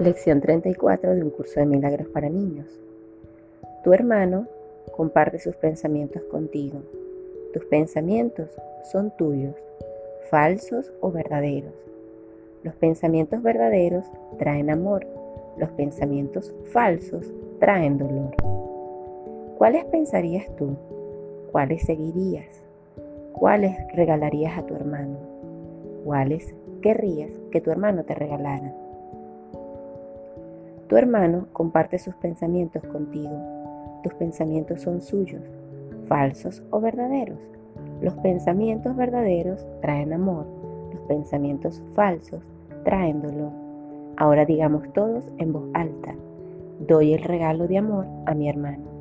Lección 34 de un curso de milagros para niños. Tu hermano comparte sus pensamientos contigo. Tus pensamientos son tuyos, falsos o verdaderos. Los pensamientos verdaderos traen amor, los pensamientos falsos traen dolor. ¿Cuáles pensarías tú? ¿Cuáles seguirías? ¿Cuáles regalarías a tu hermano? ¿Cuáles querrías que tu hermano te regalara? Tu hermano comparte sus pensamientos contigo. Tus pensamientos son suyos, falsos o verdaderos. Los pensamientos verdaderos traen amor, los pensamientos falsos traen dolor. Ahora digamos todos en voz alta, doy el regalo de amor a mi hermano.